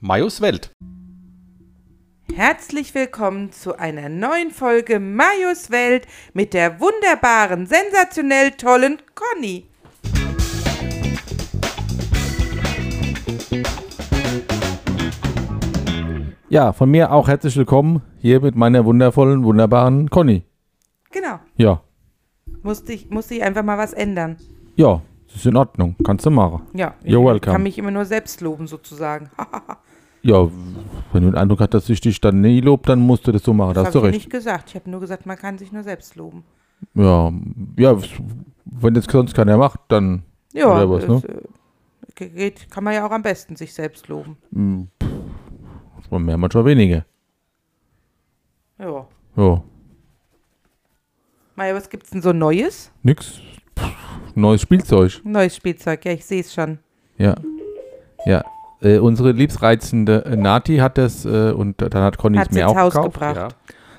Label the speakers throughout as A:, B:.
A: Majos Welt.
B: Herzlich willkommen zu einer neuen Folge Majos Welt mit der wunderbaren, sensationell tollen Conny.
C: Ja, von mir auch herzlich willkommen hier mit meiner wundervollen, wunderbaren Conny.
B: Genau.
C: Ja,
B: Musste ich, musste ich einfach mal was ändern.
C: ja, das ist in Ordnung. Kannst du machen.
B: Ja,
C: You're
B: ich
C: welcome.
B: kann mich immer nur selbst loben, sozusagen.
C: Ja, wenn du den Eindruck hast, dass ich dich dann nie lob, dann musst du das so machen. Da
B: Das
C: hast du
B: habe ich
C: recht.
B: nicht gesagt. Ich habe nur gesagt, man kann sich nur selbst loben.
C: Ja, ja, wenn das sonst keiner macht, dann
B: Ja,
C: was, ne?
B: äh, geht, kann man ja auch am besten sich selbst loben.
C: hm, pff, mal mehr, manchmal weniger.
B: Ja.
C: Ja,
B: Maja, was gibt's denn so Neues?
C: nix. Neues Spielzeug.
B: Neues Spielzeug, ja, ich sehe es schon.
C: Ja, ja. Äh, unsere liebsreizende äh, Nati hat das äh, und dann hat Conny es mir
B: ins
C: auch
B: Haus
C: gekauft.
B: gebracht.
C: Ja.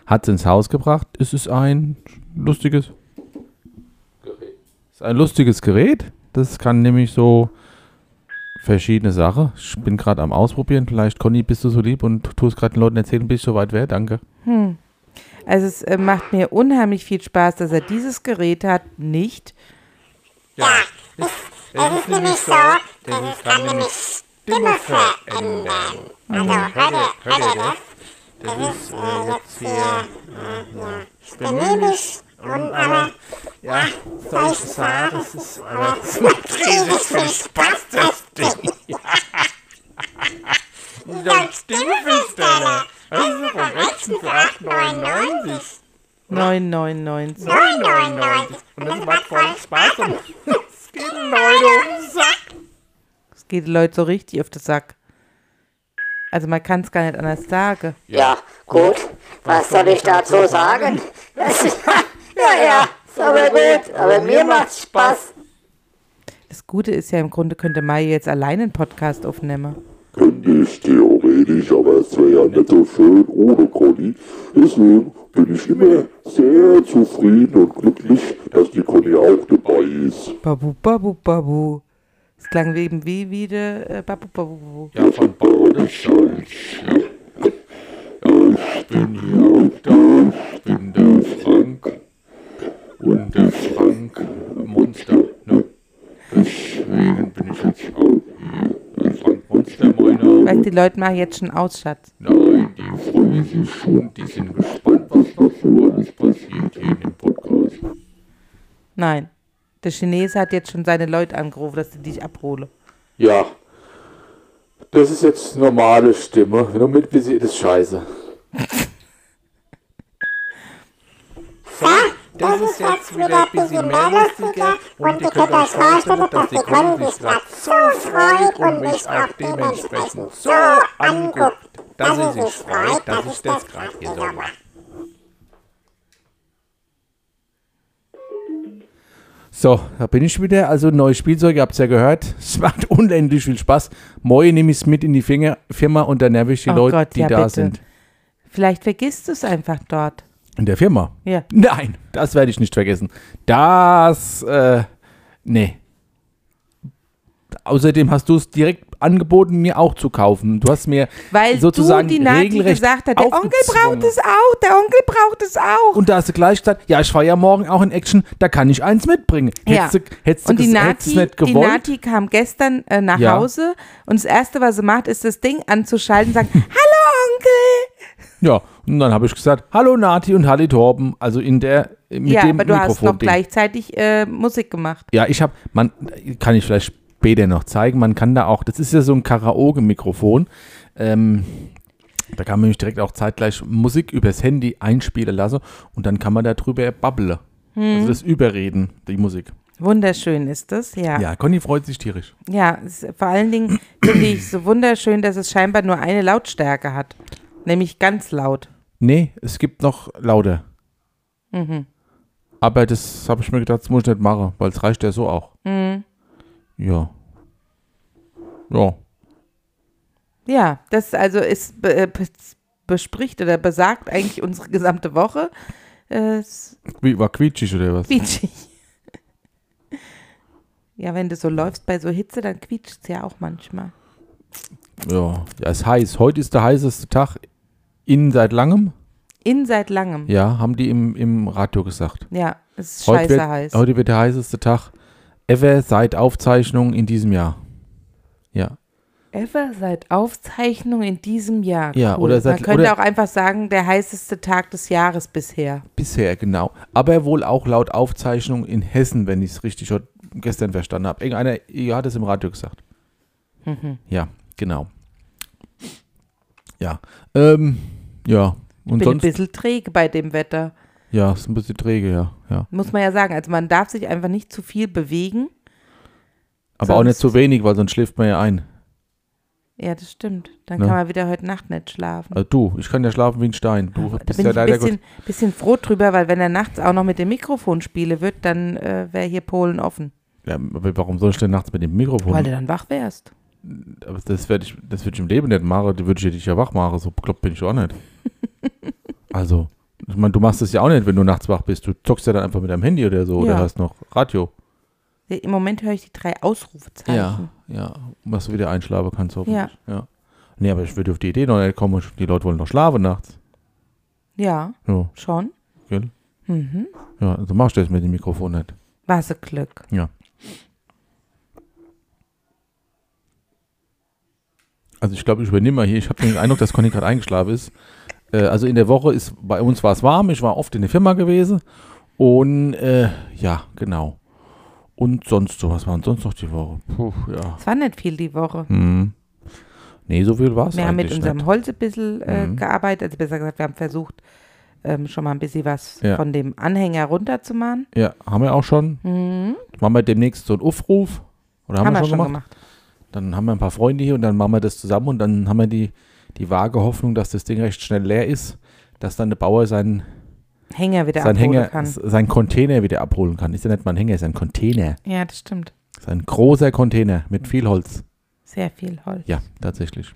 C: Hat es ins Haus gebracht. Es ist ein lustiges Gerät. ist ein lustiges Gerät. Das kann nämlich so verschiedene Sachen. Ich bin gerade am Ausprobieren. Vielleicht, Conny, bist du so lieb und tust gerade den Leuten erzählen, bis ich so weit wäre. Danke.
B: Hm. Also es äh, macht mir unheimlich viel Spaß, dass er dieses Gerät hat, nicht.
D: Es ist nämlich so, dass es kann nämlich Stimme verändern. Also hört ihr, hört ihr das? Das. Ist äh, jetzt hier, äh, ja, ich bemühe mich, und, aber, ja, soll ich sagen, es ist aber es macht riesig viel Spaß, das Ding. So ein Stimmfeststeller, das ist vom Rechten für 8,99.
B: 999.
D: 9,99. Und das macht voll Spaß und es geht Leute um den Sack.
B: Es geht den Leuten so richtig auf den Sack. Also man kann es gar nicht anders sagen.
E: Ja, gut. Was soll ich dazu sagen? ja, ja, ist aber gut. Aber mir macht's Spaß.
B: Das Gute ist ja, im Grunde könnte Maya jetzt alleine einen Podcast aufnehmen.
F: Könnte ich theoretisch, aber es wäre ja nicht so schön ohne Conny. Deswegen bin ich immer sehr zufrieden und glücklich, dass die Conny auch dabei ist.
B: Babu, babu, babu. Es klang eben wie wieder äh, babu, babu, babu.
C: Ja, von Badesalz.
F: Ich bin hier da.
C: Ich bin der Frank. Und der Frank Monster. Ne? Deswegen bin ich jetzt auch. Der
B: Weißt die Leute machen jetzt schon aus, Schatz.
C: Nein, die freuen sich schon. Die sind gespannt, was noch so alles passiert hier in dem Podcast.
B: Nein. Der Chinese hat jetzt schon seine Leute angerufen, dass sie dich abhole.
C: Ja. Das ist jetzt normale Stimme. Nur mit das ist scheiße.
D: Das ist jetzt wieder ein bisschen mehr lustiger und ihr könnt euch vorstellen, dass die Conny sich gerade so freut und mich auch dementsprechend so anguckt, dass sie sich freut, dass ich das gerade hier so mache.
C: So, da bin ich wieder. Also neues Spielzeug, ihr habt es ja gehört. Es macht unendlich viel Spaß. Morgen nehme ich es mit in die Finger, Firma und dann nerv ich die
B: Oh
C: Leute,
B: Gott,
C: die
B: ja,
C: da
B: bitte.
C: sind.
B: Vielleicht vergisst du es einfach dort.
C: In der Firma?
B: Ja.
C: Nein, das werde ich nicht vergessen. Das, äh, nee. Außerdem hast du es direkt angeboten, mir auch zu kaufen. Du hast mir
B: Weil
C: sozusagen
B: du die Nati
C: regelrecht
B: gesagt hat, der Onkel braucht es auch, der Onkel braucht es auch.
C: Und da hast du gleich gesagt, ja, ich fahre ja morgen auch in Action, da kann ich eins mitbringen.
B: Ja.
C: Hättest du, hättest
B: Und die Nati,
C: nicht
B: die
C: gewollt?
B: Nati kam gestern äh, nach
C: Ja.
B: Hause und das Erste, was sie macht, ist das Ding anzuschalten und sagen, Hallo Onkel.
C: Ja, und dann habe ich gesagt, hallo Nati und Halli Torben, also in der, mit
B: ja,
C: dem
B: aber du hast noch gleichzeitig äh, Musik gemacht.
C: Ja, ich habe, man, kann ich vielleicht später noch zeigen, man kann da auch, das ist ja so ein Karaoke-Mikrofon, ähm, da kann man nämlich direkt auch zeitgleich Musik übers Handy einspielen lassen und dann kann man darüber babbeln.
B: Hm.
C: Also das Überreden, die Musik.
B: Wunderschön ist das, ja.
C: Ja, Conny freut sich tierisch.
B: Ja, es, vor allen Dingen finde ich so wunderschön, dass es scheinbar nur eine Lautstärke hat. Nämlich ganz laut.
C: Nee, es gibt noch lauter.
B: Mhm.
C: Aber das habe ich mir gedacht, das muss ich nicht machen, weil es reicht ja so auch.
B: Mhm.
C: Ja. Ja.
B: Ja, das also ist be, äh, bes- bespricht oder besagt eigentlich unsere gesamte Woche. Es
C: Wie, war quietschig oder was?
B: quietschig. Ja, wenn du so läufst bei so Hitze, dann quietscht es ja auch manchmal.
C: Ja, ja, ist heiß. Heute ist der heißeste Tag in seit langem.
B: In seit langem.
C: Ja, haben die im, im Radio gesagt.
B: Ja, es ist
C: Heute
B: scheiße
C: wird,
B: heiß.
C: heute wird der heißeste Tag ever seit Aufzeichnung in diesem Jahr. Ja.
B: Ever seit Aufzeichnung in diesem Jahr.
C: Ja,
B: cool.
C: oder seit-
B: Man könnte
C: oder-
B: auch einfach sagen, der heißeste Tag des Jahres bisher.
C: Bisher, genau. Aber wohl auch laut Aufzeichnung in Hessen, wenn ich es richtig gestern verstanden habe. Irgendeiner ja, hat es im Radio gesagt.
B: Mhm.
C: Ja, genau. Ja. Ähm, ja. Und
B: Bin ein bisschen träge bei dem Wetter.
C: ja, ist ein bisschen träge, ja. ja.
B: Muss man ja sagen. Also man darf sich einfach nicht zu viel bewegen.
C: Aber auch nicht zu wenig, weil sonst schläft man ja ein.
B: Ja, das stimmt. Dann
C: Ne?
B: kann man wieder heute Nacht nicht schlafen.
C: Also du, ich kann ja schlafen wie ein Stein. Du
B: Da
C: bist
B: bin
C: ja
B: ich ein
C: leider
B: bisschen, bisschen froh drüber, weil wenn er nachts auch noch mit dem Mikrofon spiele wird, dann äh, wäre hier Polen offen.
C: Ja, aber warum soll ich denn nachts mit dem Mikrofon?
B: Weil du dann wach wärst.
C: Aber das werde ich, das würd ich im Leben nicht machen. Die würde ich dich ja wach machen. So bekloppt bin ich auch nicht. also, ich meine, du machst das ja auch nicht, wenn du nachts wach bist. Du zockst ja dann einfach mit deinem Handy oder so oder
B: Ja.
C: hast noch Radio.
B: Im Moment höre ich die drei Ausrufezeichen.
C: Ja, ja. Was du wieder einschlafen kannst.
B: Ja.
C: ja. Nee, aber ich würde auf die Idee noch nicht kommen. Die Leute wollen noch schlafen nachts.
B: Ja,
C: Ja,
B: schon.
C: gell?
B: Mhm.
C: Ja, also machst du das mit dem Mikrofon nicht.
B: Was ein Glück.
C: Ja. Also ich glaube, ich übernehme mal hier. Ich habe den Eindruck, dass Conny gerade eingeschlafen ist. Äh, also in der Woche ist bei uns war es warm. Ich war oft in der Firma gewesen. Und äh, ja, genau. Und sonst so, was war denn sonst noch die Woche? Puh, ja.
B: Es war nicht viel die Woche.
C: Hm. Nee, so viel war es
B: Wir haben mit unserem
C: nicht.
B: Holz ein bisschen äh,
C: Mhm.
B: gearbeitet. Also besser gesagt, wir haben versucht, ähm, schon mal ein bisschen was
C: Ja.
B: von dem Anhänger runterzumachen.
C: Ja, haben wir auch schon.
B: Mhm.
C: Machen wir demnächst so einen Aufruf. Oder haben, wir schon gemacht? Dann haben wir ein paar Freunde hier und dann machen wir das zusammen und dann haben wir die, die vage Hoffnung, dass das Ding recht schnell leer ist, dass dann der Bauer seinen,
B: Hänger wieder
C: seinen
B: abholen
C: Hänger,
B: kann.
C: seinen Container wieder abholen kann. Ist ja nicht mal ein Hänger, ist ein Container.
B: Ja, das stimmt.
C: Ist ein großer Container mit viel Holz.
B: Sehr viel Holz.
C: Ja, tatsächlich.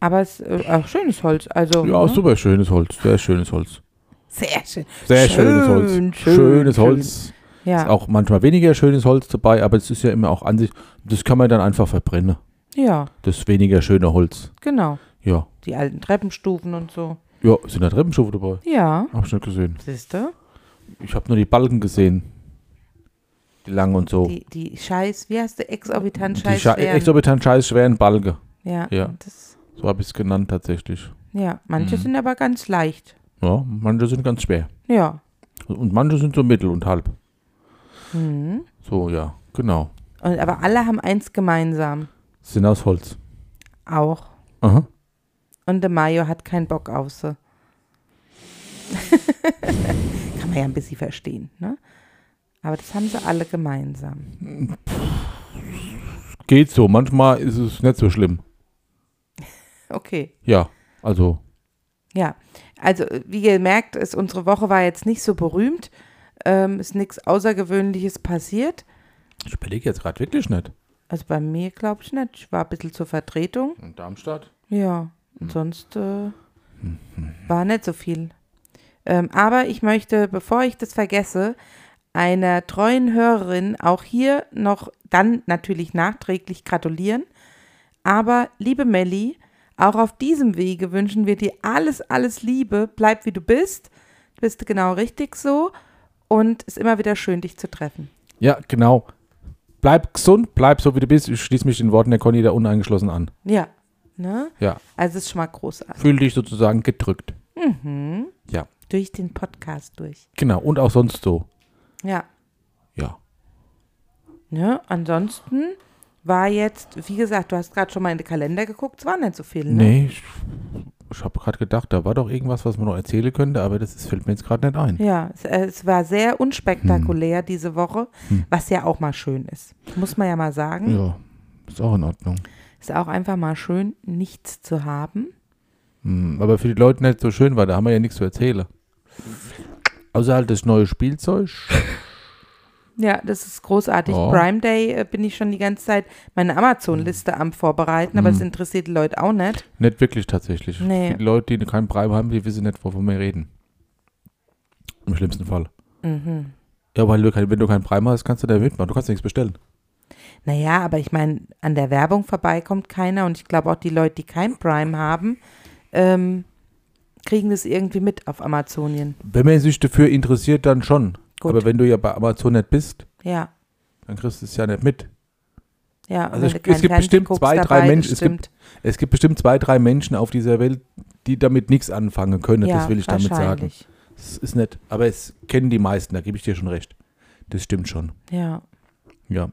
B: Aber es ist äh, auch schönes Holz. Also,
C: Ja,
B: ne?
C: super schönes Holz. Sehr schönes Holz.
B: Sehr schön.
C: Sehr
B: Schön,
C: schönes Holz.
B: schön,
C: schönes
B: schön.
C: Holz. Ist
B: Ja,
C: auch manchmal weniger schönes Holz dabei, aber es ist ja immer auch an sich. Das kann man dann einfach verbrennen.
B: ja,
C: Das weniger schöne Holz.
B: genau.
C: Ja.
B: Die alten Treppenstufen und so.
C: Ja, sind da Treppenstufe dabei?
B: Ja,
C: Hab ich nicht gesehen.
B: siehst du?
C: Ich habe nur die Balken gesehen. Die langen und so.
B: Die, die scheiß, wie heißt du, exorbitant scheiß schweren.
C: exorbitant scheiß schweren Balken.
B: Ja,
C: Ja. So habe ich es genannt tatsächlich.
B: ja, manche
C: Mhm.
B: sind aber ganz leicht.
C: Ja, manche sind ganz schwer.
B: Ja.
C: Und manche sind so mittel und halb.
B: Mhm.
C: So, ja, genau.
B: Und, aber alle haben eins gemeinsam.
C: Sind aus Holz.
B: Auch.
C: Aha.
B: Und der Mayo hat keinen Bock auf sie. Kann man ja ein bisschen verstehen, ne? Aber das haben sie alle gemeinsam.
C: Geht so. Manchmal ist es nicht so schlimm.
B: Okay.
C: Ja, also.
B: Ja, also wie ihr merkt, ist unsere Woche war jetzt nicht so berühmt. Ähm, ist nichts Außergewöhnliches passiert.
C: Ich überlege jetzt gerade wirklich nicht.
B: Also bei mir glaube ich nicht. Ich war ein bisschen zur Vertretung.
C: In Darmstadt?
B: Ja, und sonst äh, war nicht so viel. Ähm, aber ich möchte, bevor ich das vergesse, einer treuen Hörerin auch hier noch dann natürlich nachträglich gratulieren. Aber liebe Melli, auch auf diesem Wege wünschen wir dir alles, alles Liebe. Bleib wie du bist. Du bist genau richtig so. Und es ist immer wieder schön, dich zu treffen.
C: Ja, genau. Bleib gesund, bleib so wie du bist. Ich schließe mich den Worten der Conny da uneingeschlossen an.
B: Ja. Ne?
C: Ja.
B: Also es ist schon mal großartig.
C: Fühl dich sozusagen gedrückt.
B: Mhm.
C: Ja,
B: Durch den Podcast durch.
C: genau. Und auch sonst so.
B: Ja.
C: Ja.
B: Ne? Ansonsten war jetzt, wie gesagt, du hast gerade schon mal in den Kalender geguckt, es war nicht so viel, ne?
C: Nee, ich, ich habe gerade gedacht, da war doch irgendwas, was man noch erzählen könnte, aber das ist, fällt mir jetzt gerade nicht ein.
B: Ja, es, es war sehr unspektakulär diese Woche,
C: Hm.
B: was ja auch mal schön ist. Muss man ja mal sagen.
C: Ja, ist auch in Ordnung.
B: Ist auch einfach mal schön, nichts zu haben.
C: Hm, aber für die Leute nicht so schön, weil da haben wir ja nichts zu erzählen. Außer halt das neue Spielzeug.
B: Ja, das ist großartig.
C: Ja.
B: Prime Day äh, bin ich schon die ganze Zeit meine Amazon-Liste am Vorbereiten, aber
C: Hm.
B: das interessiert die Leute auch nicht.
C: Nicht wirklich tatsächlich.
B: Nee.
C: Die Leute, die keinen Prime haben, die wissen nicht, wovon wir reden. Im schlimmsten Fall.
B: Mhm.
C: Ja, weil du wenn du keinen Prime hast, kannst du da mitmachen. Du kannst nichts bestellen.
B: Naja, aber ich meine, an der Werbung vorbeikommt keiner und ich glaube auch die Leute, die kein Prime haben, ähm, kriegen das irgendwie mit auf Amazonien.
C: Wenn man sich dafür interessiert, dann schon.
B: Gut.
C: Aber wenn du ja bei Amazon nicht bist,
B: Ja,
C: dann kriegst du es ja nicht mit.
B: ja.
C: Also es- es gibt bestimmt zwei, drei
B: dabei,
C: Menschen- es
B: stimmt.
C: Es gibt bestimmt zwei, drei Menschen auf dieser Welt, die damit nichts anfangen können.
B: ja,
C: das will ich damit sagen. Es ist nicht, aber es kennen die meisten, da gebe ich dir schon recht. Das stimmt schon.
B: Ja.
C: Ja.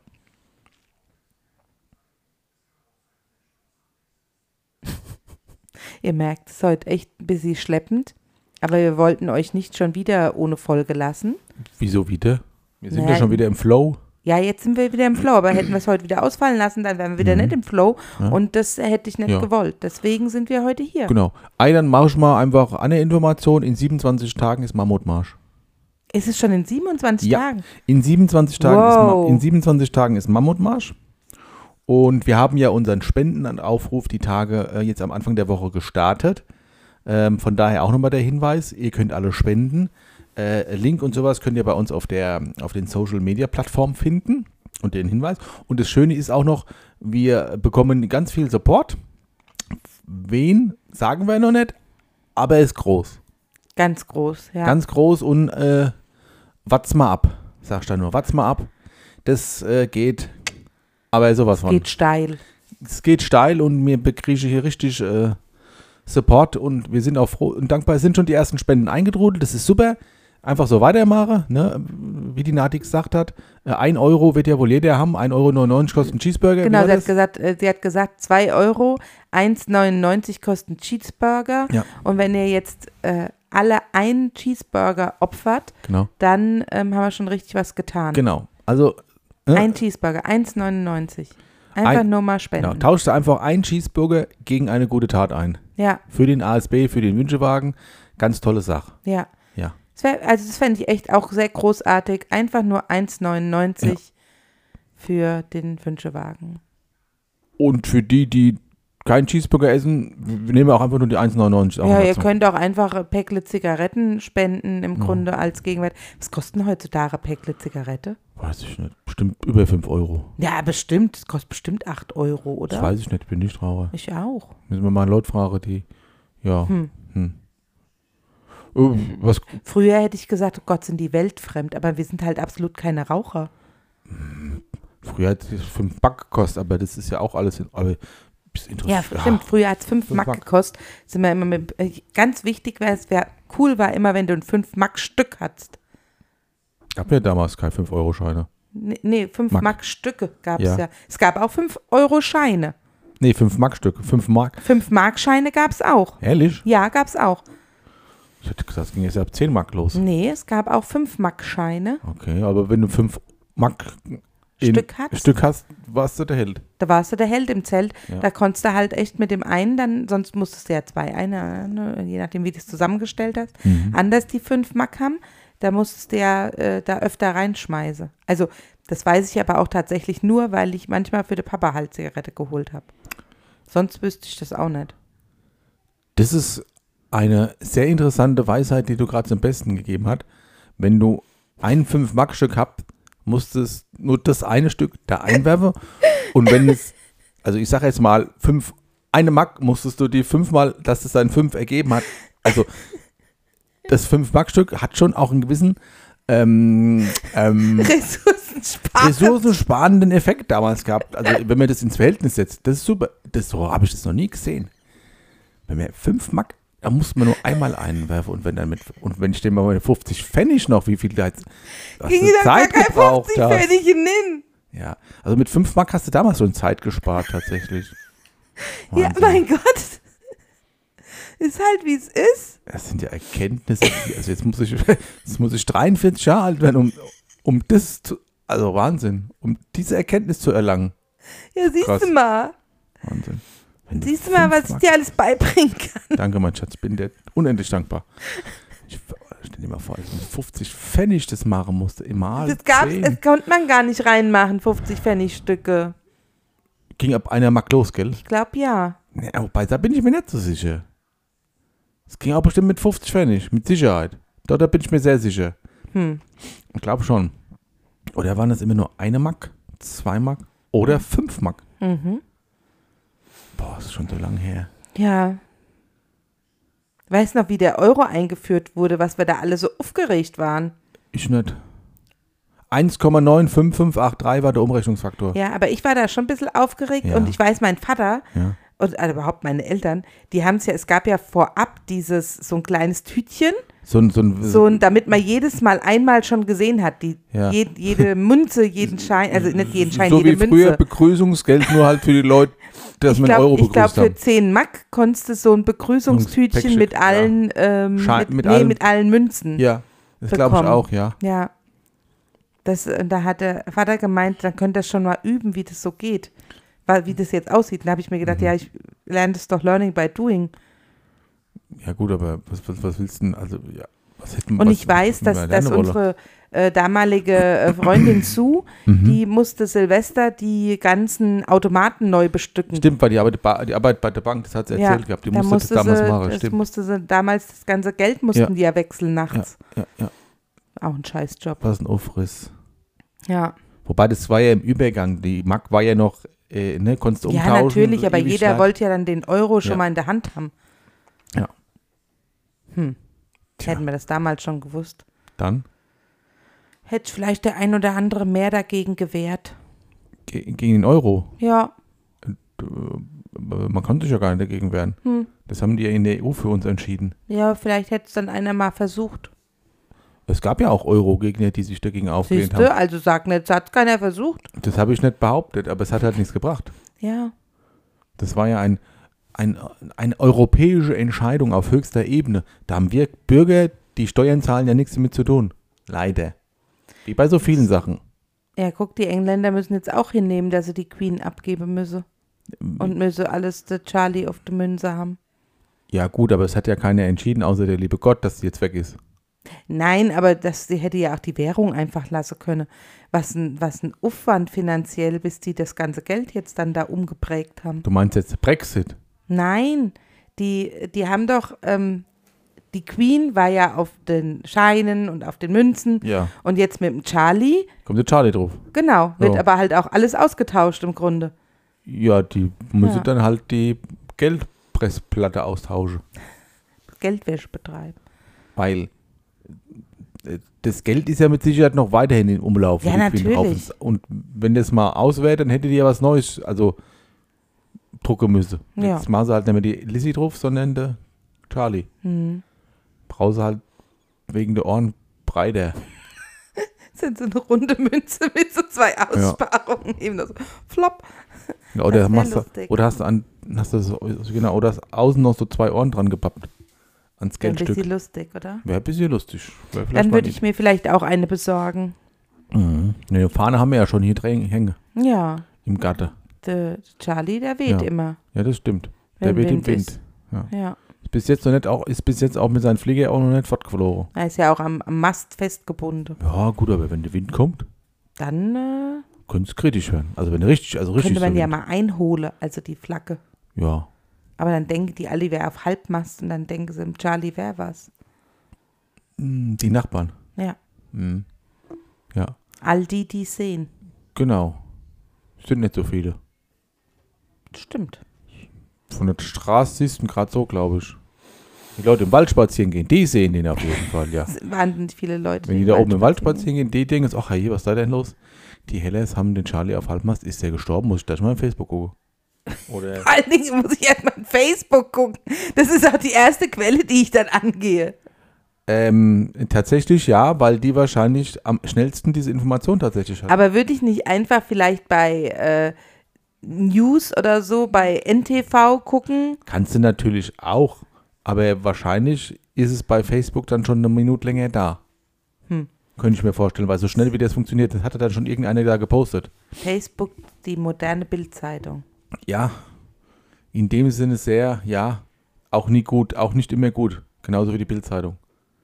B: Ihr merkt, es ist heute echt ein bisschen schleppend, aber wir wollten euch nicht schon wieder ohne Folge lassen.
C: Wieso wieder? Wir sind
B: Naja,
C: ja schon wieder im Flow.
B: Ja, jetzt sind wir wieder im Flow, aber hätten wir es heute wieder ausfallen lassen, dann wären wir wieder
C: Mhm.
B: nicht im Flow
C: Ja.
B: und das hätte ich nicht
C: Ja.
B: gewollt. Deswegen sind wir heute hier.
C: Genau. Mache ich mal einfach eine Information. In 27 Tagen ist Mammutmarsch.
B: Ist es schon in 27
C: Ja.
B: Tagen?
C: In 27 Tagen, ist, Ma
B: Wow.
C: in 27 Tagen ist Mammutmarsch. Und wir haben ja unseren Spendenaufruf die Tage äh, jetzt am Anfang der Woche gestartet. Ähm, von daher auch nochmal der Hinweis, ihr könnt alle spenden. Äh, Link und sowas könnt ihr bei uns auf, der, auf den Social Media Plattformen finden und den Hinweis. Und das Schöne ist auch noch, wir bekommen ganz viel Support. Wen sagen wir noch nicht, aber er ist groß.
B: Ganz groß, ja.
C: Ganz groß und äh, watz mal ab, sagst du nur, watz mal ab. Das äh, geht, aber sowas von.
B: Geht steil.
C: Es geht steil und mir bekriege hier richtig äh, Support und wir sind auch froh und dankbar. Es sind schon die ersten Spenden eingetrudelt, das ist super. Einfach so weitermachen, ne? wie die Nati gesagt hat. Äh, 1 Euro wird ja wohl jeder haben, 1,99 Euro kostet ein Cheeseburger.
B: Genau,
C: Wie
B: sie hat, gesagt, äh, sie hat gesagt, 2 Euro, 1,99 kosten Cheeseburger.
C: Ja.
B: Und wenn ihr jetzt äh, alle einen Cheeseburger opfert,
C: Genau,
B: dann ähm, haben wir schon richtig was getan.
C: genau. Also, äh,
B: Ein Cheeseburger, 1,99. Einfach
C: Ein-
B: nur mal spenden.
C: genau, tauscht einfach einen Cheeseburger gegen eine gute Tat ein.
B: ja,
C: Für den ASB, für den Wünschewagen. Ganz tolle Sache.
B: ja. Das wär, also das fände ich echt auch sehr großartig. Einfach nur 1,99
C: Ja.
B: für den Wünschewagen.
C: Und für die, die keinen Cheeseburger essen, wir nehmen auch einfach nur die 1,99 auch
B: Ja, ihr
C: dazu.
B: könnt auch einfach ein Päckle Zigaretten spenden im
C: Ja.
B: Grunde als Gegenwert. Was kosten heutzutage Päckle Zigarette?
C: Weiß ich nicht. Bestimmt über 5 Euro.
B: Ja, bestimmt. Das kostet bestimmt 8 Euro, oder?
C: Das weiß ich nicht, bin nicht Trauer.
B: Ich auch.
C: Müssen wir mal Leute fragen, die. Ja.
B: Hm.
C: Hm. Oh, was,
B: Früher hätte ich gesagt, oh Gott, sind die weltfremd, aber wir sind halt absolut keine Raucher.
C: früher hat es 5 Back gekostet, aber das ist ja auch alles. In, aber
B: Ja,
C: interessant.
B: stimmt. Früher hat es 5
C: fünf
B: Mark
C: Mark.
B: gekostet. Sind wir immer mit, äh, ganz wichtig wäre es, wäre cool war immer, wenn du ein 5 Mark Stück hattest.
C: Gab ja damals keine 5-Euro-Scheine.
B: Nee, nee 5
C: Mark.
B: Mark Stücke gab es ja.
C: Ja.
B: Es gab auch 5 Euro Scheine.
C: Nee, 5 Mark-Stücke. 5 Mark.
B: 5 Mark Scheine gab es auch.
C: Ehrlich?
B: Ja, gab es auch.
C: Ich hätte gesagt, es ging jetzt ja ab 10 Mark los.
B: Nee, es gab auch 5 Mark Scheine.
C: Okay, aber wenn du 5 Mark
B: Stück hattest.
C: Stück hast, warst du der Held.
B: Da warst du der Held im Zelt.
C: Ja.
B: Da konntest du halt echt mit dem einen, dann, sonst musstest du ja zwei, eine, ne, je nachdem, wie du es zusammengestellt hast,
C: Mhm.
B: anders die fünf Mack haben. Da musstest du ja äh, da öfter reinschmeißen. Also, das weiß ich aber auch tatsächlich nur, weil ich manchmal für den Papa halt Zigarette geholt habe. Sonst wüsste ich das auch nicht.
C: Das ist eine sehr interessante Weisheit, die du gerade zum Besten gegeben hast. Wenn du ein 5-Mark-Stück hast, musstest nur das eine Stück da einwerfen. Und wenn es, also ich sage jetzt mal, fünf, eine Mark musstest du die fünfmal, dass es dann fünf ergeben hat. Also das 5-Mark-Stück hat schon auch einen gewissen ähm, ähm,
B: Ressourcensparen.
C: ressourcensparenden Effekt damals gehabt. Also wenn man das ins Verhältnis setzt, das ist super. Das so habe ich das noch nie gesehen. Wenn man 5 Mark, da muss man nur einmal einwerfen und wenn dann mit und wenn ich dem mal meine 50 Pfennig noch, wie viel da jetzt
B: Ging gar
C: Zeit
B: kein
C: gebraucht
B: 50
C: hast.
B: Pfennig hin.
C: Ja, also mit 5 Mark hast du damals schon Zeit gespart tatsächlich.
B: Ja,
C: Wahnsinn.
B: mein Gott. Ist halt, wie es ist.
C: Das sind ja Erkenntnisse. Also jetzt muss ich, jetzt muss ich 43 Jahre alt werden, um, um das zu, also Wahnsinn, um diese Erkenntnis zu erlangen.
B: Ja, siehst
C: Krass.
B: du mal.
C: Wahnsinn.
B: Siehst du mal, was ich
C: Mark-
B: dir alles beibringen kann.
C: Danke, mein Schatz, bin dir unendlich dankbar. Ich stell dir mal vor, ich mit 50 Pfennig das machen musste, immer
B: Das gab's,
C: 10.
B: das konnte man gar nicht reinmachen, 50 Pfennigstücke.
C: Ging ab einer Mark los, gell?
B: Ich glaube ja.
C: Nee, wobei, da bin ich mir nicht so sicher. Es ging auch bestimmt mit 50 Pfennig, mit Sicherheit. Da, da bin ich mir sehr sicher.
B: Hm.
C: Ich glaube schon. Oder waren das immer nur eine Mack, zwei Mack oder fünf Mack?
B: Mhm.
C: Boah, ist schon so lang her.
B: Ja. Weißt noch, wie der Euro eingeführt wurde, was wir da alle so aufgeregt waren?
C: Ich nicht. 1,95583 war der Umrechnungsfaktor.
B: Ja, aber ich war da schon ein bisschen aufgeregt
C: Ja.
B: und ich weiß, mein Vater
C: Ja.
B: und also überhaupt meine Eltern, die haben es ja, es gab ja vorab dieses, so ein kleines Tütchen,
C: So ein, so ein,
B: so ein, damit man jedes Mal einmal schon gesehen hat, die,
C: Ja.
B: je, jede Münze, jeden Schein, also nicht jeden Schein,
C: so wie
B: jede
C: früher
B: Münze.
C: Begrüßungsgeld, nur halt für die Leute, dass
B: Ich
C: man Euro
B: glaube,
C: begrüßt
B: glaub, für
C: haben.
B: 10 Mack konntest du so ein Begrüßungstütchen mit
C: ja.
B: allen, ähm,
C: Schein-
B: mit,
C: mit
B: nee,
C: allen-
B: mit allen Münzen.
C: Ja, das glaube ich auch, ja.
B: Ja. Das, da hat der Vater gemeint, dann könnt ihr schon mal üben, wie das so geht. Weil, wie das jetzt aussieht. Da habe ich mir
C: Mhm.
B: gedacht, ja, ich lerne das doch Learning by Doing.
C: Ja gut, aber was, was, was willst du denn, also, ja, was hätten
B: Und
C: was,
B: ich weiß, dass, dass unsere äh, damalige äh, Freundin Sue,
C: Mhm.
B: die musste Silvester die ganzen Automaten neu bestücken.
C: Stimmt, weil die Arbeit, die Arbeit bei der Bank, das hat sie erzählt gehabt, die
B: da
C: musste das damals
B: sie,
C: machen,
B: das
C: stimmt.
B: musste sie damals das ganze Geld mussten
C: Ja.
B: die ja wechseln
C: Ja,
B: nachts.
C: ja, ja,
B: Auch ein Scheißjob.
C: was ein Aufriss.
B: Ja.
C: Wobei, das war ja im Übergang, die Mack war ja noch, äh, ne, konntest du
B: ja,
C: umtauschen.
B: natürlich, aber jeder
C: lang.
B: wollte ja dann den Euro schon
C: Ja.
B: mal in der Hand haben.
C: Ja.
B: Hm.
C: Tja.
B: Hätten wir das damals schon gewusst.
C: Dann,
B: Hätte vielleicht der ein oder andere mehr dagegen gewehrt.
C: ge gegen den Euro,
B: Ja.
C: man konnte sich ja gar nicht dagegen wehren.
B: Hm.
C: Das haben die ja in der EU für uns entschieden.
B: Ja, vielleicht hätte es dann einer mal versucht.
C: Es gab ja auch Euro-Gegner, die sich dagegen aufgelehnt
B: Siehst du,
C: haben.
B: also sag nicht, es hat keiner versucht.
C: Das habe ich nicht behauptet, aber es hat halt nichts gebracht.
B: Ja.
C: Das war ja ein, ein, eine europäische Entscheidung auf höchster Ebene. Da haben wir Bürger, die Steuern zahlen, ja nichts damit zu tun. Leider. Wie bei so vielen Sachen.
B: Ja, guck, die Engländer müssen jetzt auch hinnehmen, dass sie die Queen abgeben müsse. Und müsse alles der Charlie auf der Münze haben.
C: Ja gut, aber es hat ja keiner entschieden, außer der liebe Gott, dass sie jetzt weg ist.
B: Nein, aber das, sie hätte ja auch die Währung einfach lassen können. Was ein, was ein Aufwand finanziell, bis die das ganze Geld jetzt dann da umgeprägt haben.
C: Du meinst jetzt Brexit?
B: Nein, die, die haben doch, ähm, die Queen war ja auf den Scheinen und auf den Münzen
C: Ja.
B: und jetzt mit dem Charlie,
C: Kommt der Charlie drauf?
B: genau, wird
C: Ja.
B: aber halt auch alles ausgetauscht im Grunde.
C: Ja, die müssen
B: Ja.
C: dann halt die Geldpressplatte austauschen.
B: Geldwäsche betreiben.
C: Weil äh, das Geld ist ja mit Sicherheit noch weiterhin in Umlauf.
B: Ja, natürlich.
C: Und wenn das mal aus wäre, dann hätte die ja was Neues, also drucken müssen.
B: Ja.
C: Jetzt machen sie halt nicht mehr die Lizzie drauf, sondern der Charlie.
B: Hm.
C: Brauchen sie halt wegen der Ohren breiter.
B: Sind so eine runde Münze mit so zwei Aussparungen. Eben so flop.
C: Ja, oder, machst du, oder hast du an, hast du so, genau, oder hast außen noch so zwei Ohren dran gepappt. Ans
B: Wäre ein
C: Geldstück.
B: bisschen lustig, oder?
C: Wäre ein bisschen lustig.
B: Dann würde ich mir vielleicht auch eine besorgen.
C: Mhm. Ne, Eine Fahne haben wir ja schon hier drin hängen
B: Ja,
C: im Gatter.
B: der Charlie, der weht
C: Ja.
B: immer.
C: Ja, das stimmt.
B: Wenn
C: Der weht im
B: Wind
C: Wind.
B: ist.
C: Ja.
B: Ja.
C: Ist bis jetzt noch nicht auch, ist bis jetzt auch mit seinem Flieger auch noch nicht fortgeflogen.
B: Er ist ja auch am, am Mast festgebunden.
C: Ja, gut, aber wenn der Wind kommt,
B: Dann äh,
C: könnte es kritisch werden. Also wenn richtig, also richtig
B: könnte man ja mal einholen, also die Flagge.
C: Ja.
B: Aber dann denken die alle, wäre auf Halbmast und dann denken sie, im Charlie wäre was.
C: Hm, Die Nachbarn.
B: Ja.
C: Hm. Ja,
B: All die, die sehen.
C: genau. Sind nicht so viele.
B: Stimmt.
C: Von der Straße siehst du gerade so, glaube ich. Die Leute im Wald spazieren gehen, die sehen den auf jeden Fall, ja.
B: Es sind wahnsinnig viele Leute.
C: Wenn die
B: im
C: da oben im Wald
B: spazieren
C: gehen, die denken, ach hey, was ist da denn los? Die Hellers haben den Charlie auf Halbmast, ist der gestorben? Muss ich das mal auf Facebook gucken? Oder
B: Vor allen Dingen muss ich erstmal in Facebook gucken. Das ist auch die erste Quelle, die ich dann angehe.
C: Ähm, tatsächlich ja, weil die wahrscheinlich am schnellsten diese Information tatsächlich hat.
B: Aber würde ich nicht einfach vielleicht bei äh, News oder so, bei NTV gucken?
C: Kannst du natürlich auch, aber wahrscheinlich ist es bei Facebook dann schon eine Minute länger da.
B: Hm.
C: Könnte ich mir vorstellen, weil so schnell wie das funktioniert, das hatte dann schon irgendeiner da gepostet.
B: Facebook, die moderne Bildzeitung.
C: Ja, in dem Sinne sehr, ja, auch nie gut, auch nicht immer gut. Genauso wie die Bildzeitung.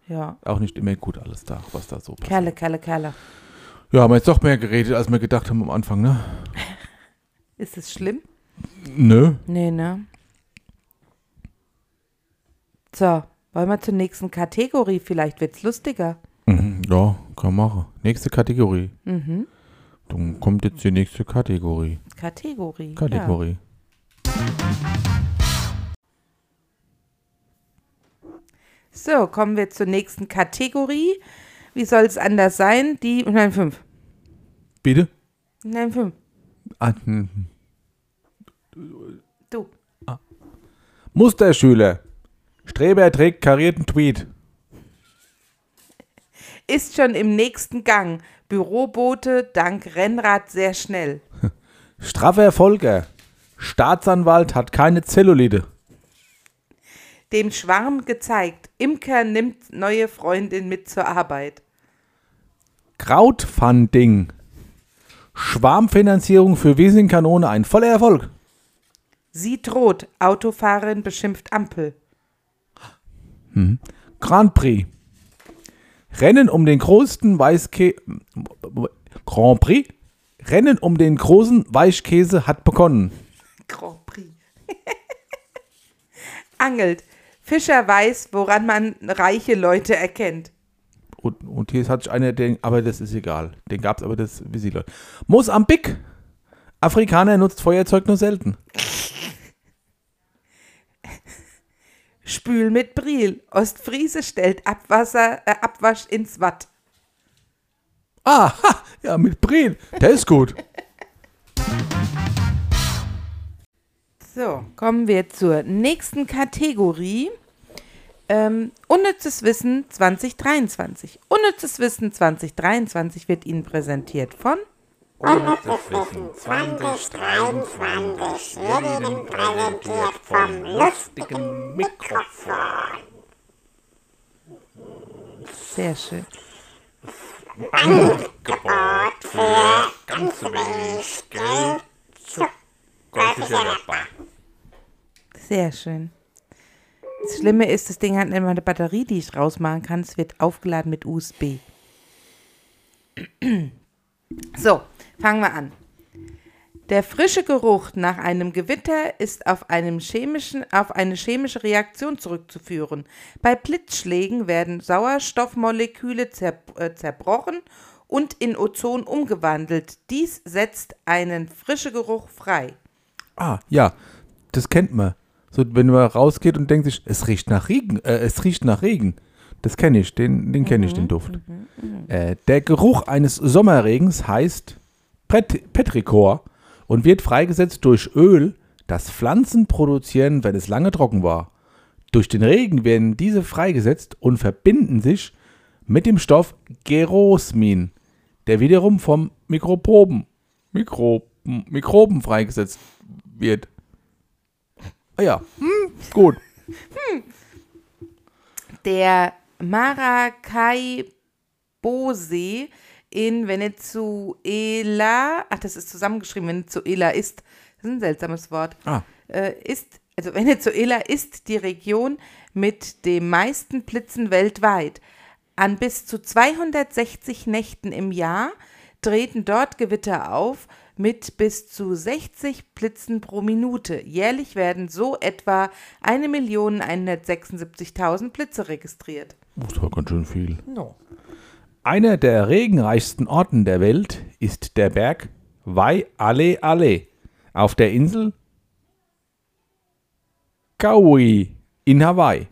B: Ja.
C: Auch nicht immer gut alles da, was da so passiert.
B: Kerle, Kerle, Kerle.
C: Ja, haben wir jetzt doch mehr geredet, als wir gedacht haben am Anfang, ne?
B: Ist es schlimm?
C: Nö.
B: Nee, ne? So, wollen wir zur nächsten Kategorie? Vielleicht wird's lustiger.
C: Mhm, Ja, kann machen. Nächste Kategorie.
B: Mhm.
C: Dann kommt jetzt die nächste Kategorie.
B: Kategorie.
C: Kategorie.
B: Ja. So, kommen wir zur nächsten Kategorie. Wie soll es anders sein? Die, nein, fünf.
C: Bitte?
B: Nein, fünf.
C: Ah, hm.
B: Du.
C: Musterschüler. Streber trägt karierten Tweet.
B: Ist schon im nächsten Gang. Bürobote dank Rennrad sehr schnell.
C: Straffer Volker. Staatsanwalt hat keine Zellulite.
B: Dem Schwarm gezeigt. Imker nimmt neue Freundin mit zur Arbeit.
C: Krautfunding. Schwarmfinanzierung für Wesingkanone ein voller Erfolg.
B: Sie droht. Autofahrerin beschimpft Ampel.
C: Grand Prix. Rennen um den größten Weißkäse. Grand Prix. Rennen um den großen Weichkäse hat begonnen.
B: Grand Prix. Angelt. Fischer weiß, woran man reiche Leute erkennt.
C: Und, und hier hat sich einer, den, aber das ist egal. Den gab es, aber das wissen die Leute. Mosambik. Afrikaner nutzt Feuerzeug nur selten.
B: Spül mit Briel. Ostfriese stellt Abwasser, äh, Abwasch ins Watt.
C: Ah, ha, ja, mit Brien. Der ist gut.
B: So, kommen wir zur nächsten Kategorie. Ähm, Unnützes Wissen 2023. Unnützes Wissen 2023 wird Ihnen präsentiert von
D: Unnützes Wissen 2023 wird Ihnen präsentiert vom lustigen Mikrofon.
B: Sehr schön.
D: Angebot für ganz wenig Geld. Sicher dabei.
B: Sehr schön. Das Schlimme ist, das Ding hat nicht mal eine Batterie, die ich rausmachen kann. Es wird aufgeladen mit USB. So, fangen wir an. Der frische Geruch nach einem Gewitter ist auf, einem chemischen, auf eine chemische Reaktion zurückzuführen. Bei Blitzschlägen werden Sauerstoffmoleküle zer, äh, zerbrochen und in Ozon umgewandelt. Dies setzt einen frischen Geruch frei.
C: Ah, ja, das kennt man. So, wenn man rausgeht und denkt sich, es riecht nach Regen, äh, es riecht nach Regen. Das kenne ich, den, den kenne ich, den Duft. Äh, der Geruch eines Sommerregens heißt Pet Petrichor und wird freigesetzt durch Öl, das Pflanzen produzieren, wenn es lange trocken war. Durch den Regen werden diese freigesetzt und verbinden sich mit dem Stoff Gerosmin, der wiederum vom Mikroproben, Mikroben, Mikroben freigesetzt wird. Ah ja, hm, gut.
B: Der Maracaibo-See in Venezuela, ach, das ist zusammengeschrieben, Venezuela ist, das ist ein seltsames Wort,
C: Ah,
B: äh, ist, also Venezuela ist die Region mit den meisten Blitzen weltweit. An bis zu 260 Nächten im Jahr treten dort Gewitter auf mit bis zu 60 Blitzen pro Minute. Jährlich werden so etwa 1.176.000 Blitze registriert.
C: das war ganz schön viel. Einer der regenreichsten Orten der Welt ist der Berg Waiale Ale auf der Insel Kauai in Hawaii.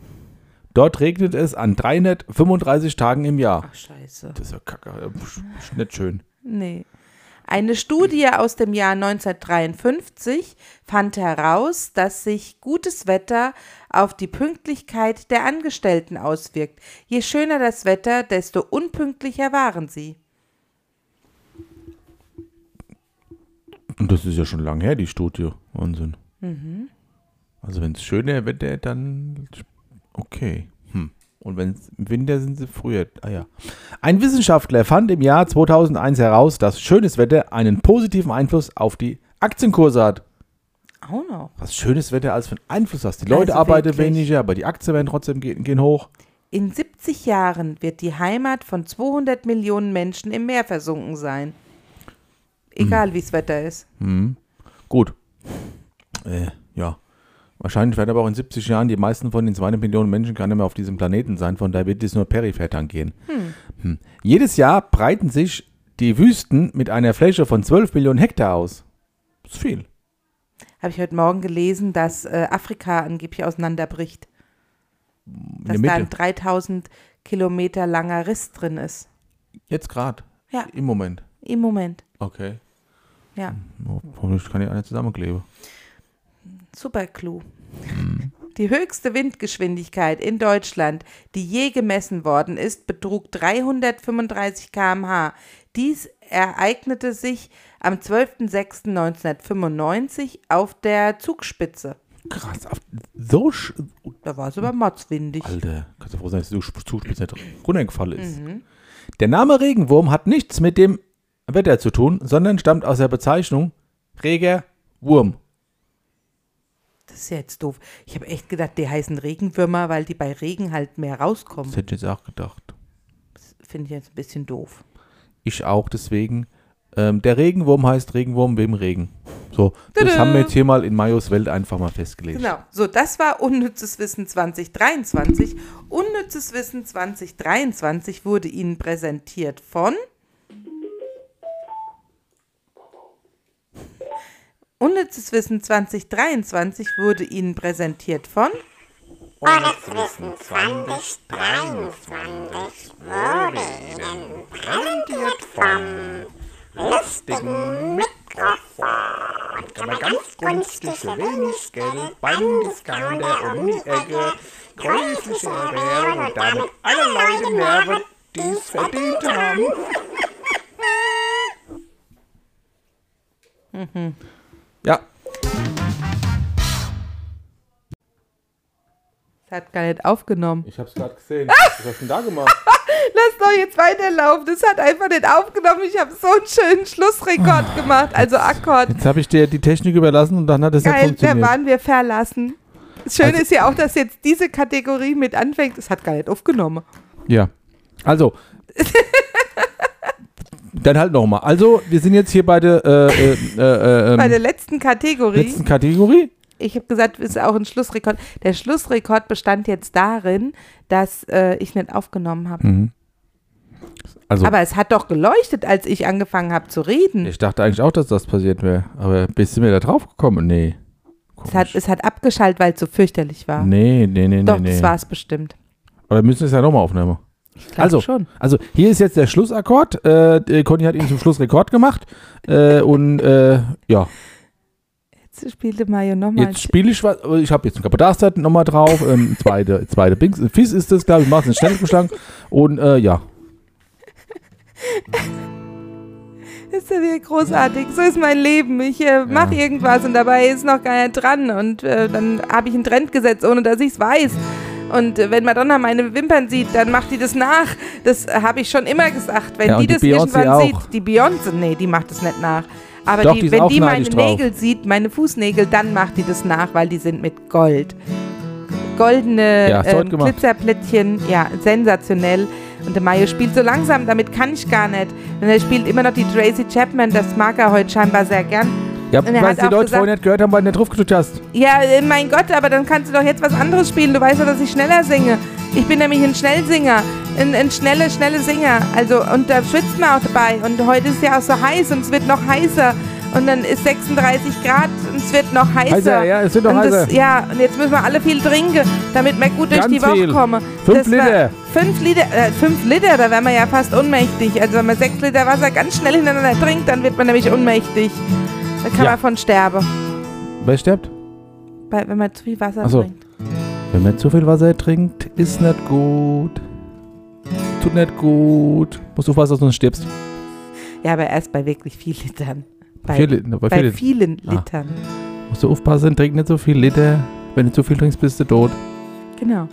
C: Dort regnet es an 335 Tagen im Jahr.
B: Ach, scheiße.
C: Das ist ja kacke. äh, ist Nicht schön.
B: Nee. Eine Studie aus dem Jahr 1953 fand heraus, dass sich gutes Wetter auf die Pünktlichkeit der Angestellten auswirkt. Je schöner das Wetter, desto unpünktlicher waren sie.
C: Und das ist ja schon lange her, die Studie. Wahnsinn. Also wenn es schöner Wetter, dann okay. Hm. Und wenn es im Winter sind sie früher. Ah ja. Ein Wissenschaftler fand im Jahr 2001 heraus, dass schönes Wetter einen positiven Einfluss auf die Aktienkurse hat.
B: Auch noch.
C: Was schönes Wetter als für einen Einfluss hast. Die Leute
B: Also
C: arbeiten
B: wirklich.
C: weniger, aber die Aktien werden trotzdem gehen, gehen hoch.
B: In 70 Jahren wird die Heimat von 200 Millionen Menschen im Meer versunken sein. Egal wie das Wetter ist.
C: Gut. Äh, ja. Wahrscheinlich werden aber auch in 70 Jahren die meisten von den 2 Millionen Menschen gar nicht mehr auf diesem Planeten sein, von daher wird es nur peripher tangieren. Hm. Jedes Jahr breiten sich die Wüsten mit einer Fläche von 12 Millionen Hektar aus. Das ist viel.
B: Habe ich heute Morgen gelesen, dass äh, Afrika angeblich auseinanderbricht.
C: In
B: Dass da ein 3000 Kilometer langer Riss drin ist.
C: Jetzt gerade.
B: Ja.
C: Im Moment.
B: Im Moment.
C: Okay.
B: Ja,
C: Oh, Hoffentlich kann ich alle zusammenkleben.
B: super Clou. Die höchste Windgeschwindigkeit in Deutschland, die je gemessen worden ist, betrug 335 km/h. Dies ereignete sich am 12.06.1995 auf der Zugspitze.
C: Krass. auf- So
B: Da war es aber motzwindig.
C: Alter, kannst du froh sein, dass die Zugspitze nicht runtergefallen ist. Der Name Regenwurm hat nichts mit dem Wetter zu tun, sondern stammt aus der Bezeichnung Reger Wurm.
B: Das ist ja jetzt doof. Ich habe echt gedacht, die heißen Regenwürmer, weil die bei Regen halt mehr rauskommen.
C: Das hätte ich jetzt auch gedacht.
B: Finde ich jetzt ein bisschen doof.
C: Ich auch, deswegen. Ähm, der Regenwurm heißt Regenwurm wem Regen. So, das haben wir jetzt hier mal in Majos Welt einfach mal festgelegt.
B: Genau. So, das war Unnützes Wissen 2023. Unnützes Wissen 2023 wurde Ihnen präsentiert von. Unnützes Wissen 2023 wurde Ihnen präsentiert von.
E: Wissen 2023 wurde Ihnen präsentiert von lustigen Mikrofon. Kann man ganz günstig für wenig Geld beim Discounter um die Ecke käufliche Ernährung und damit alle Leute nerven, die es verdient haben.
C: Ja,
B: Das hat gar nicht aufgenommen.
C: ich hab's gerade gesehen. Was hast du denn da gemacht?
B: Lass doch jetzt weiterlaufen. Das hat einfach nicht aufgenommen. Ich habe so einen schönen Schlussrekord gemacht. Also Akkord.
C: Jetzt habe ich dir die Technik überlassen und dann hat es nicht
B: Geil, da
C: funktioniert.
B: waren wir verlassen. Das Schöne
C: Also-
B: ist ja auch, dass jetzt diese Kategorie mit anfängt. Es hat gar nicht aufgenommen.
C: Ja. Also. dann halt nochmal. Also, wir sind jetzt hier bei der äh, äh, äh, ähm,
B: Bei der letzten Kategorie,
C: letzten Kategorie.
B: Ich habe gesagt, es ist auch ein Schlussrekord. Der Schlussrekord bestand jetzt darin, dass äh, ich nicht aufgenommen habe.
C: Mhm. Also,
B: Aber es hat doch geleuchtet, als ich angefangen habe zu reden.
C: ich dachte eigentlich auch, dass das passiert wäre. Aber bist du mir da drauf gekommen? Nee.
B: Es hat, es hat abgeschaltet, weil es so fürchterlich war.
C: Nee, nee, nee,
B: doch,
C: nee.
B: das war es bestimmt.
C: Aber wir müssen es ja nochmal aufnehmen.
B: Ich
C: Also,
B: schon.
C: also hier ist jetzt der Schlussakkord. Äh, Conny hat ihn zum Schlussrekord gemacht. Äh, und äh, ja,
B: Jetzt spielte Mario nochmal.
C: jetzt spiele ich was. Ich habe jetzt ein Kapodastat nochmal drauf. Ähm, zweite, zweite Bings. Fies ist das, glaube ich. Mach's in Schnellbeschlag. Und äh, ja.
B: Das ist ja wieder großartig. So ist mein Leben. Ich äh, mache irgendwas und dabei ist noch nicht dran. Und äh, dann habe ich einen Trend gesetzt, ohne dass ich es weiß. Und äh, wenn Madonna meine Wimpern sieht, dann macht die das nach. Das äh, habe ich schon immer gesagt. Wenn
C: Ja,
B: die
C: die
B: das
C: Beyoncé
B: irgendwann
C: auch.
B: sieht, die Beyoncé, nee, die macht das nicht nach. Aber
C: Doch,
B: die,
C: die
B: wenn die meine
C: drauf.
B: Nägel sieht, meine Fußnägel, dann macht die das nach, weil die sind mit Gold. Goldene
C: Ja,
B: ähm. Glitzerplättchen, ja, sensationell. Und der Mario spielt so langsam, damit kann ich gar nicht. Und er spielt immer noch die Tracy Chapman, das mag er heute scheinbar sehr gern.
C: Ja,
B: Und
C: weil die Leute
B: gesagt-
C: vorhin nicht gehört haben, weil du nicht drauf gedrückt hast.
B: Ja, äh, mein Gott, aber dann kannst du doch jetzt was anderes spielen. Du weißt doch, dass ich schneller singe. Ich bin nämlich ein Schnellsinger, ein, ein schnelle, schnelle Singer. Also, und da schwitzt man auch dabei. Und heute ist ja auch so heiß und es wird noch heißer. Und dann ist 36 Grad und es wird noch heißer.
C: Heißer, ja, es wird noch
B: und das,
C: heißer.
B: Ja, und jetzt müssen wir alle viel trinken, damit wir gut durch
C: Ganz
B: die Woche
C: viel.
B: kommen.
C: Fünf
B: Das
C: Liter.
B: Fünf Liter, äh, fünf Liter, da wären wir ja fast ohnmächtig. Also wenn man sechs Liter Wasser ganz schnell hintereinander trinkt, dann wird man nämlich ohnmächtig. Da kann
C: Ja.
B: man von sterben,
C: Wer stirbt?
B: bei, wenn man zu viel Wasser
C: so.
B: trinkt.
C: Wenn man zu viel Wasser trinkt, ist nicht gut. Tut nicht gut. Musst du du nicht stirbst.
B: Ja, aber erst bei wirklich viel Litern. Bei,
C: Vier Liter, bei
B: bei
C: Liter.
B: vielen
C: Ah.
B: Litern.
C: Musst du aufpassen, trink nicht so viel Liter. Wenn du zu viel trinkst, bist du tot.
B: Genau.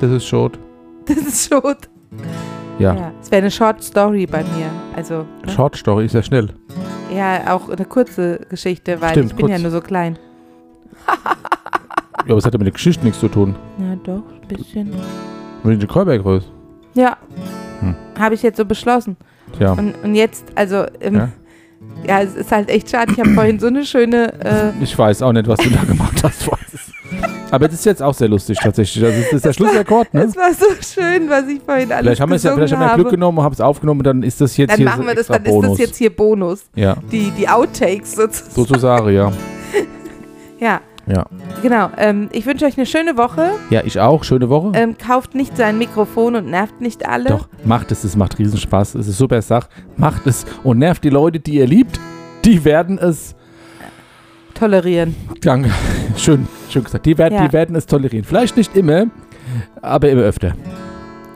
C: Das ist schot.
B: Das ist Schot.
C: Ja.
B: Ja. Es wäre eine Short Story bei mir. Also, ne?
C: Short Story ist ja schnell.
B: Ja, auch eine kurze Geschichte, weil
C: Stimmt,
B: ich bin ja
C: kurz.
B: nur so klein.
C: Ja, aber es hat ja mit der Geschichte nichts zu tun.
B: Ja, doch, ein bisschen.
C: Mit den Körpergröße.
B: Ja.
C: Hm.
B: Habe ich jetzt so beschlossen.
C: Tja.
B: Und, und jetzt, also, ähm,
C: Ja.
B: ja. es ist halt echt schade. Ich habe vorhin so eine schöne, äh,
C: Ich weiß auch nicht, was du da gemacht hast. Es Aber das ist jetzt auch sehr lustig tatsächlich. Das ist, das ist der Schlussakkord, ne?
B: Das war so schön, was ich vorhin alles
C: Vielleicht haben wir es ja,
B: gesungen
C: vielleicht haben wir. Glück genommen und haben es aufgenommen und dann ist das jetzt
B: Dann
C: hier
B: machen wir das, dann ist
C: Bonus.
B: das jetzt hier Bonus.
C: ja,
B: Die, die Outtakes sozusagen.
C: sozusagen, ja.
B: Ja,
C: Ja.
B: genau. Ähm, ich wünsche euch eine schöne Woche.
C: Ja, ich auch. Schöne Woche.
B: Ähm, kauft nicht sein Mikrofon und nervt nicht alle.
C: Doch, macht es, es macht Riesenspaß. Es ist super Sach. Macht es und nervt die Leute, die ihr liebt. Die werden es.
B: Tolerieren.
C: Danke. Schön, schön gesagt. Die werden,
B: Ja.
C: die werden es tolerieren. Vielleicht nicht immer, aber immer öfter.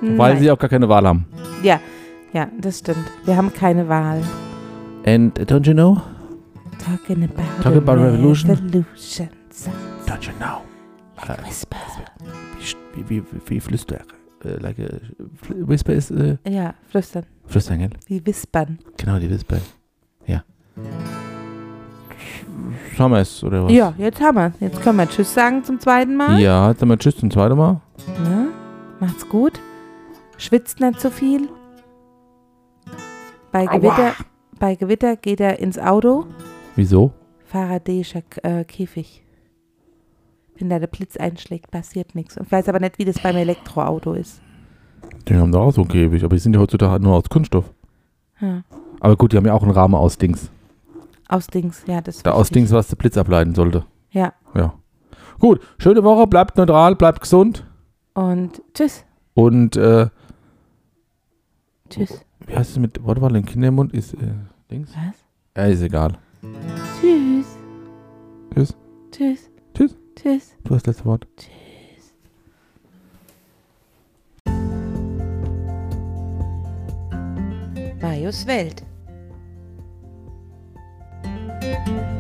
C: Weil
B: Nein.
C: sie auch gar keine Wahl haben.
B: Ja, ja, das stimmt. Wir haben keine Wahl.
C: And uh, don't you know?
B: Talking about,
C: Talking about revolution?
B: revolution.
C: Don't you know? Äh,
B: Whisper.
C: wie, wie, wie, Flüster. Äh, like a, Fl- Whisper ist äh,
B: Ja, flüstern.
C: Flüstern, gell?
B: Wie wispern.
C: Genau, die Whisper. Ja. Summers oder was?
B: Ja, jetzt haben wir Jetzt können wir Tschüss sagen zum zweiten Mal.
C: Ja, jetzt haben wir Tschüss zum zweiten Mal.
B: Ne? Macht's gut. Schwitzt nicht so viel. Bei Gewitter, bei Gewitter geht er ins Auto.
C: Wieso?
B: Faradayischer äh, Käfig. Wenn da der Blitz einschlägt, passiert nichts. Ich weiß aber nicht, wie das beim Elektroauto ist.
C: Die haben da auch so einen Käfig, aber die sind ja heutzutage nur aus Kunststoff.
B: Ja.
C: Aber gut, die haben ja auch einen Rahmen aus Dings.
B: Aus Dings, ja, das
C: Da aus. Dings, was der Blitz ableiten sollte.
B: Ja.
C: Ja. Gut, schöne Woche, bleibt neutral, bleibt gesund
B: Und tschüss.
C: und äh,
B: Tschüss.
C: wie heißt es mit Wortwahl im Kindermund? Ist äh, Dings?
B: Was?
C: Ja, ist egal.
B: Tschüss.
C: Tschüss.
B: Tschüss.
C: Tschüss.
B: Tschüss.
C: Du hast das letzte Wort.
B: Majos Welt. Bye.